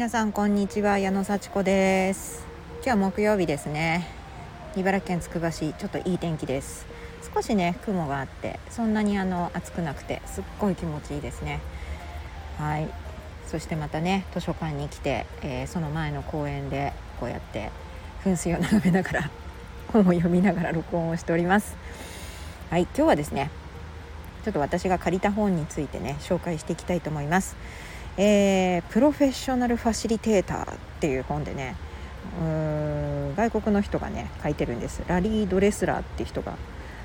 皆さんこんにちは矢野幸子です。今日は木曜日ですね。茨城県つくば市ちょっといい天気です。少しね雲があってそんなにあの暑くなくてすっごい気持ちいいですね。はい。そしてまたね図書館に来て、えー、その前の公園でこうやって噴水を眺めながら 本を読みながら録音をしております。はい今日はですねちょっと私が借りた本についてね紹介していきたいと思います。えー、プロフェッショナルファシリテーターっていう本でねう外国の人がね書いてるんですラリー・ドレスラーっていう人が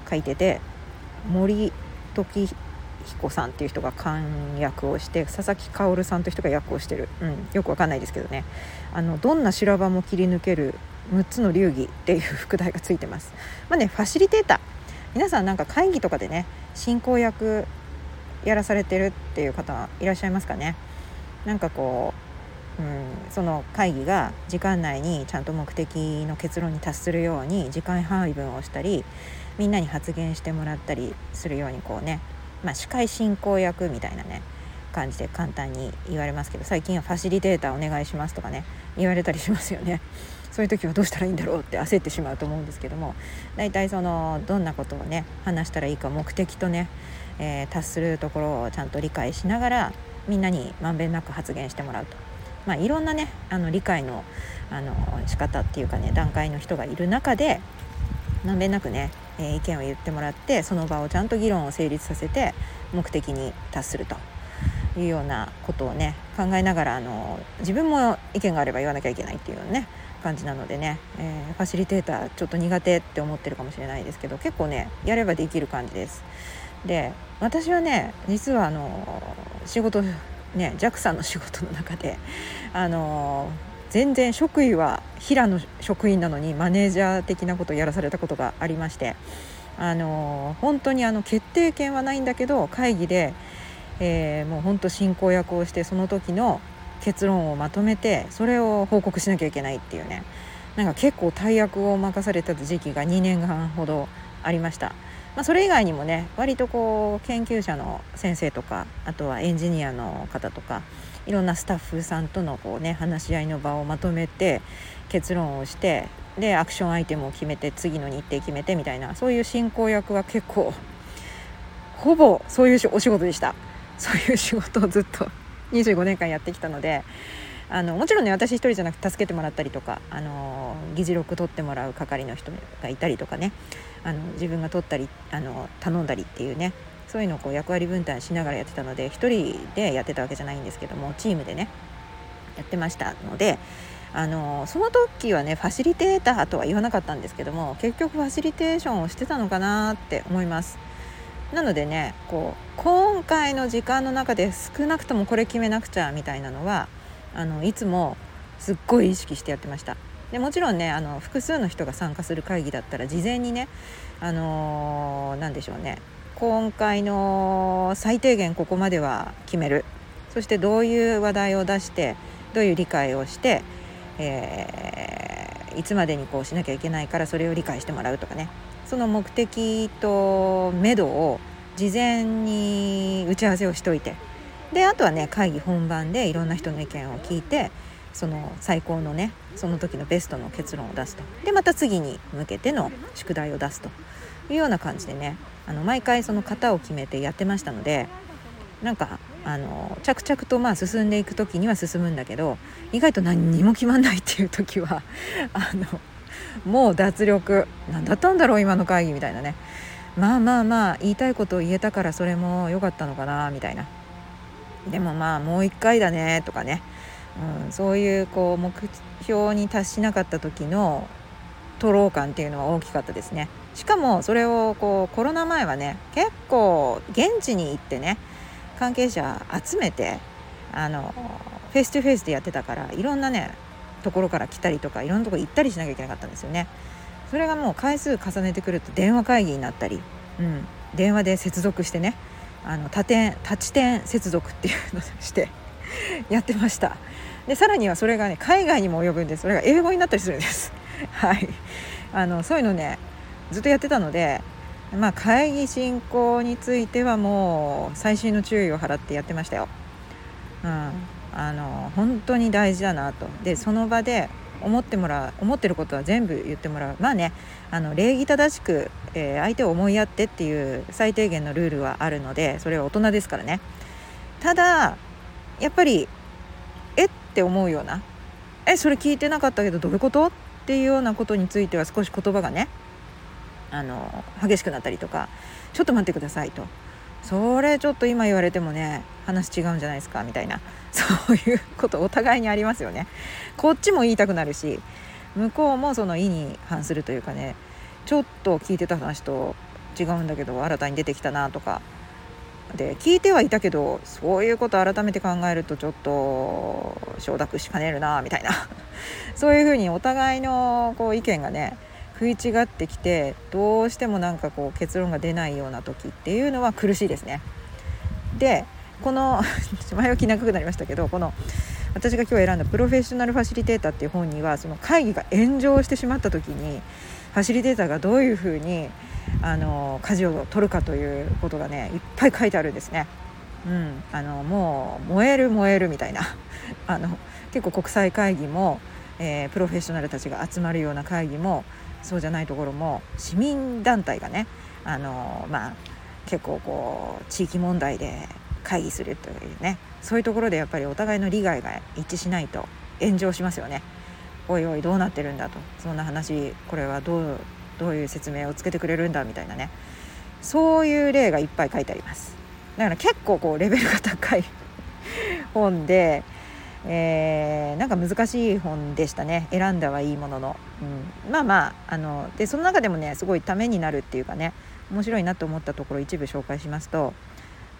書いてて森時彦さんっていう人が漢訳をして佐々木薫さんという人が訳をしてる、うん、よくわかんないですけどねあのどんな修羅場も切り抜ける6つの流儀っていう副題がついてます。まあね、ファシリテーター皆さんなんか会議とかでね進行役やらされてるっていう方いらっしゃいますかね。なんかこう、うん、その会議が時間内にちゃんと目的の結論に達するように時間配分をしたりみんなに発言してもらったりするようにこうね、まあ、司会進行役みたいなね感じで簡単に言われますけど最近はファシリテーターお願いしますとかね言われたりしますよね。そういう時はどうしたらいいんだろうって焦ってしまうと思うんですけども大体そのどんなことをね話したらいいか目的とね、えー、達するところをちゃんと理解しながらみんなにまんべんなく発言してもらうと、まあ、いろんなねあの理解のあの仕方っていうかね段階の人がいる中でまんべんなくね、えー、意見を言ってもらってその場をちゃんと議論を成立させて目的に達するというようなことをね考えながらあの自分も意見があれば言わなきゃいけないっていうね感じなのでね、えー、ファシリテーターちょっと苦手って思ってるかもしれないですけど結構ねやればできる感じです。で私はね実はあの仕事ね JAXA の仕事の中であの全然職位は平の職員なのにマネージャー的なことをやらされたことがありましてあの本当にあの決定権はないんだけど会議で、えー、もう本当進行役をしてその時の結論をまとめてそれを報告しなきゃいけないっていうねなんか結構大役を任された時期が2年半ほどありました。まあ、それ以外にもね割とこう研究者の先生とかあとはエンジニアの方とかいろんなスタッフさんとのこう、ね、話し合いの場をまとめて結論をしてでアクションアイテムを決めて次の日程決めてみたいなそういう進行役は結構ほぼそういうお仕事でした。そういう仕事をずっと25年間やってきたのであのもちろんね私一人じゃなくて助けてもらったりとかあの議事録取ってもらう係の人がいたりとかねあの自分が取ったりあの頼んだりっていうねそういうのをこう役割分担しながらやってたので1人でやってたわけじゃないんですけどもチームでねやってましたのであのその時はねファシリテーターとは言わなかったんですけども結局ファシリテーションをしてたのかなって思います。なのでねこう今回の時間の中で少なくともこれ決めなくちゃみたいなのはあのいつもすっごい意識してやってました。でもちろんねあの複数の人が参加する会議だったら事前にねあのー、でしょうね今回の最低限ここまでは決める。そしてどういう話題を出してどういう理解をして、えー、いつまでにこうしなきゃいけないからそれを理解してもらうとかね。その目的と目処を事前に打ち合わせをしといて。であとはね会議本番でいろんな人の意見を聞いてその最高のねその時のベストの結論を出すと。でまた次に向けての宿題を出すと。いうような感じでねあの毎回その型を決めてやってましたのでなんかあの着々とまあ進んでいく時には進むんだけど意外と何にも決まんないっていう時は あのもう脱力何だったんだろう今の会議みたいなね。まあまあまあ言いたいことを言えたからそれも良かったのかなみたいな。でもまあもう一回だねとかね。うん、そういうこう目標に達しなかった時の徒労感っていうのは大きかったですね。しかもそれをこうコロナ前はね結構現地に行ってね関係者集めてあのフェイス2フェイスでやってたからいろんなねところから来たりとかいろんなとこ行ったりしなきゃいけなかったんですよね。それがもう回数重ねてくると電話会議になったり、うん、電話で接続してねあの多点多地点接続っていうのをして やってました。でさらにはそれがね海外にも及ぶんです。それが英語になったりするんです。はい。あのそういうのねずっとやってたのでまあ会議進行についてはもう細心の注意を払ってやってましたよ、うん、あの本当に大事だなと。でその場で思ってもらう思ってることは全部言ってもらう。まあねあの礼儀正しく、えー、相手を思いやってっていう最低限のルールはあるのでそれは大人ですからね。ただやっぱりえ？って思うような。えそれ聞いてなかったけどどういうこと？っていうようなことについては少し言葉がねあの激しくなったりとか。ちょっと待ってくださいと。それちょっと今言われてもね話違うんじゃないですか？みたいな。そういうことお互いにありますよね。こっちも言いたくなるし向こうもその意に反するというかね。ちょっと聞いてた話と違うんだけど新たに出てきたなとか。で聞いてはいたけどそういうこと改めて考えるとちょっと承諾しかねるなみたいな そういうふうにお互いのこう意見がね食い違ってきてどうしてもなんかこう結論が出ないような時っていうのは苦しいですね。でこの 前置き長くなりましたけどこの私が今日選んだ「プロフェッショナルファシリテーター」っていう本にはその会議が炎上してしまった時にファシリテーターがどういうふうにあの舵を取るかということがねいっぱい書いてあるんですね。うん、あのもう燃える燃えるみたいな あの結構国際会議も、えー、プロフェッショナルたちが集まるような会議もそうじゃないところも市民団体がねあの、まあ、結構こう地域問題で会議するというねそういうところでやっぱりお互いの利害が一致しないと炎上しますよね。おいおいどうなってるんだとそんな話これはどうどういう説明をつけてくれるんだみたいなね。そういう例がいっぱい書いてあります。だから結構こうレベルが高い 本で、えー、なんか難しい本でしたね。選んだはいいものの、うん、まあまああのでその中でもねすごいためになるっていうかね面白いなと思ったところ一部紹介しますと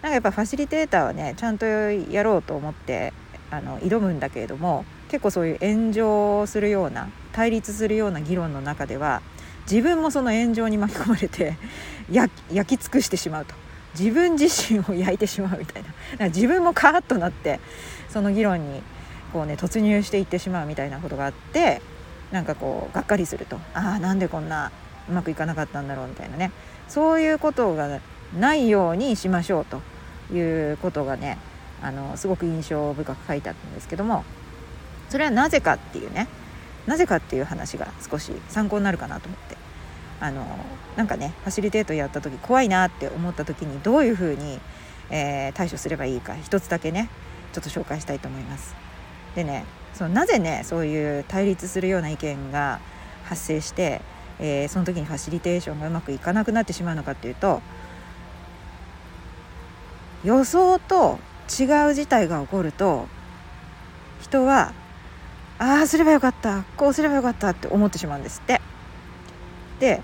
なんかやっぱファシリテーターはねちゃんとやろうと思ってあの挑むんだけれども結構そういう炎上するような対立するような議論の中では自分もその炎上に巻き込まれて焼き尽くしてしまうと。自分自身を焼いてしまうみたいな。自分もカーッとなってその議論にこうね突入していってしまうみたいなことがあってなんかこうがっかりすると。ああなんでこんなうまくいかなかったんだろうみたいなね。そういうことがないようにしましょうということがねあのすごく印象深く書いてあったんですけどもそれはなぜかっていうね。なぜかっていう話が少し参考になるかなと思ってあのなんかねファシリテートやった時怖いなって思った時にどういうふうに、えー、対処すればいいか一つだけねちょっと紹介したいと思います。でねそのなぜねそういう対立するような意見が発生して、えー、その時にファシリテーションがうまくいかなくなってしまうのかっていうと予想と違う事態が起こると人はああすればよかった。こうすればよかったって思ってしまうんですって。で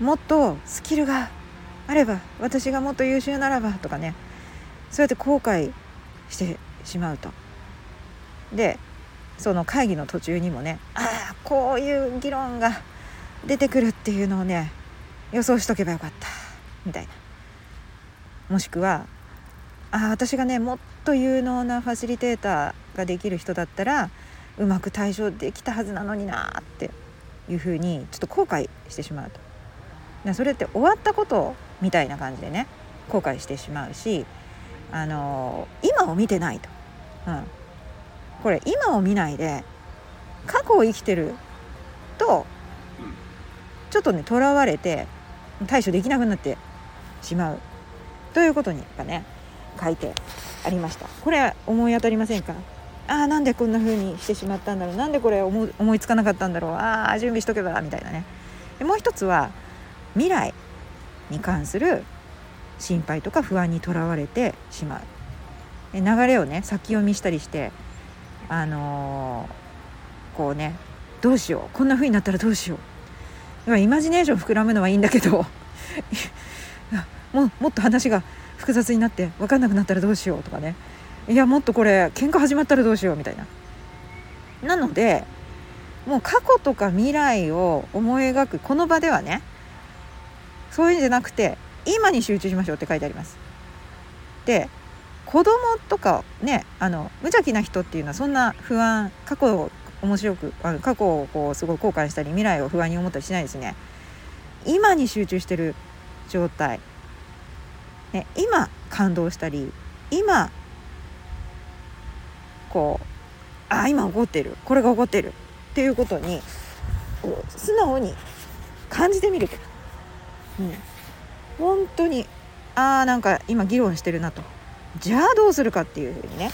もっとスキルがあれば私がもっと優秀ならばとかねそうやって後悔してしまうと。でその会議の途中にもねああこういう議論が出てくるっていうのをね予想しとけばよかった。みたいな。もしくはああ私がねもっと有能なファシリテーターができる人だったらうまく対処できたはずなのになっていうふうにちょっと後悔してしまうと。それって終わったことみたいな感じでね後悔してしまうしあの今を見てないと、うん、これ今を見ないで過去を生きてるとちょっとねとらわれて対処できなくなってしまう。ということにがね書いてありました。これ思い当たりませんか？ああなんでこんな風にしてしまったんだろう。なんでこれ思いつかなかったんだろう。ああ準備しとけばみたいなね。でもう一つは未来に関する心配とか不安にとらわれてしまう。流れをね先読みしたりしてあのー、こうねどうしよう。こんな風になったらどうしよう。イマジネーション膨らむのはいいんだけど。ももっと話が複雑になって分かんなくなったらどうしようとかね。いやもっとこれ喧嘩始まったらどうしようみたいな。なのでもう過去とか未来を思い描くこの場ではねそういうんじゃなくて今に集中しましょうって書いてあります。で子供とかねあの無邪気な人っていうのはそんな不安過去を面白くあ過去をこうすごい後悔したり未来を不安に思ったりしないですね。今に集中してる状態、ね、今感動したり今こうあ今起こってる。これが起こってる。っていうことに素直に感じてみると、うん、本当にああなんか今議論してるなと。じゃあどうするかっていうふうにね。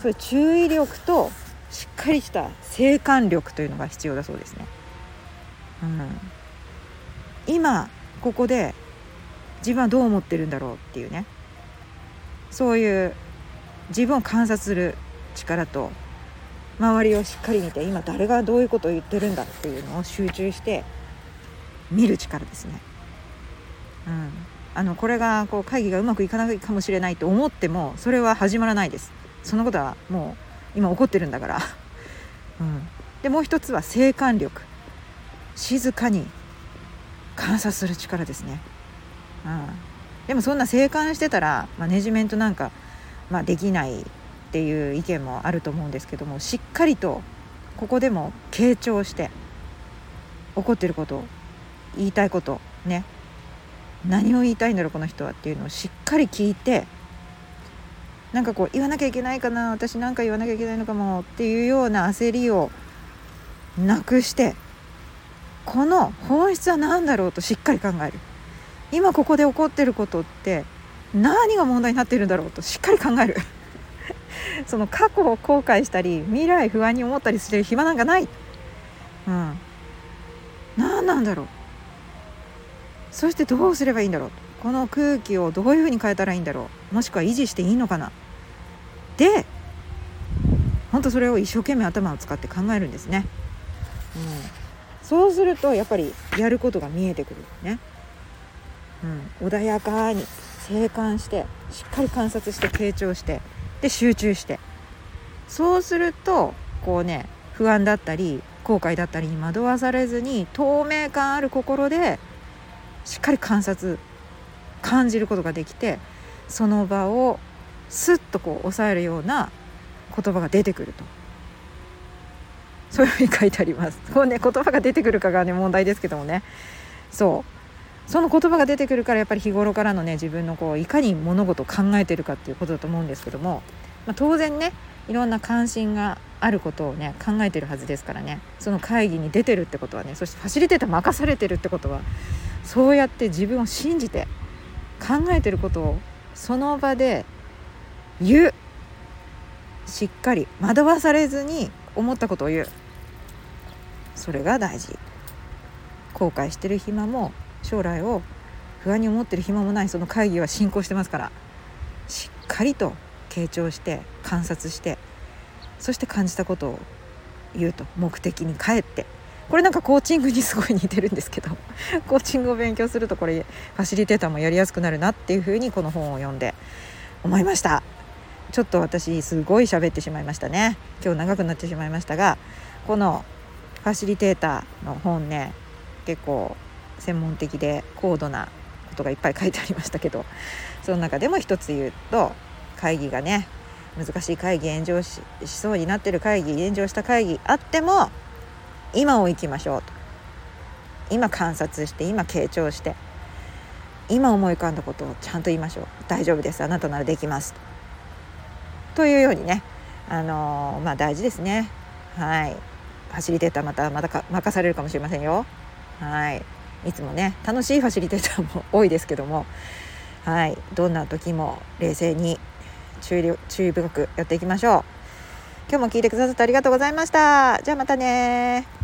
そういう注意力としっかりした静観力というのが必要だそうですね。うん、今ここで自分はどう思ってるんだろうっていうね。そういう自分を観察する力と周りをしっかり見て今誰がどういうことを言ってるんだっていうのを集中して見る力ですね。うん、あのこれがこう会議がうまくいかないかもしれないと思ってもそれは始まらないです。そのことはもう今起こってるんだから、うん、でもう一つは静観力。静かに観察する力ですね、うん、でもそんな静観してたらマネジメントなんか、まあ、できないっていう意見もあると思うんですけどもしっかりとここでも傾聴して起こってること言いたいことね何を言いたいんだろうこの人はっていうのをしっかり聞いてなんかこう言わなきゃいけないかな私なんか言わなきゃいけないのかもっていうような焦りをなくしてこの本質は何だろうとしっかり考える。今ここで起こってることって何が問題になってるんだろうとしっかり考える。その過去を後悔したり未来不安に思ったりしてる暇なんかない、うん、何なんだろう。そしてどうすればいいんだろう。この空気をどういうふうに変えたらいいんだろう。もしくは維持していいのかな。で本当それを一生懸命頭を使って考えるんですね、うん、そうするとやっぱりやることが見えてくるね、うん、穏やかに静観してしっかり観察して傾聴してで集中して。そうするとこうね不安だったり後悔だったりに惑わされずに透明感ある心でしっかり観察感じることができてその場をスッとこう抑えるような言葉が出てくると。そういうふうに書いてあります。こうね言葉が出てくるかがね問題ですけどもね。そう。その言葉が出てくるからやっぱり日頃からのね自分のこういかに物事を考えてるかっていうことだと思うんですけども、まあ、当然ねいろんな関心があることをね考えてるはずですからねその会議に出てるってことはねそしてファシリテーター任されてるってことはそうやって自分を信じて考えてることをその場で言う。しっかり惑わされずに思ったことを言う。それが大事。後悔してる暇も将来を不安に思ってる暇もないその会議は進行してますからしっかりと傾聴して観察してそして感じたことを言うと目的に帰ってこれなんかコーチングにすごい似てるんですけど コーチングを勉強するとこれファシリテーターもやりやすくなるなっていうふうにこの本を読んで思いました。ちょっと私すごい喋ってしまいましたね。今日長くなってしまいましたがこのファシリテーターの本ね結構専門的で高度なことがいっぱい書いてありましたけどその中でも一つ言うと会議がね難しい会議炎上しそうになってる会議炎上した会議あっても今を生きましょうと。今観察して今傾聴して今思い浮かんだことをちゃんと言いましょう。大丈夫です。あなたならできます。というようにねあのー、まあ大事ですね。はい。ファシリテーターまたまた任されるかもしれませんよ。はい。いつもね楽しいファシリテーターも多いですけども。はい。どんな時も冷静に注意注意深くやっていきましょう。今日も聞いてくださってありがとうございました。じゃあまたね